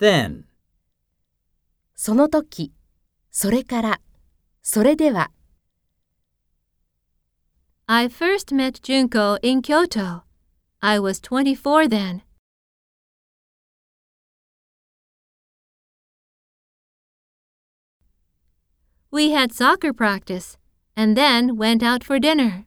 then, その時、それから、それでは、I first met Junko in Kyoto. I was 24 then. We had soccer practice and then went out for dinner.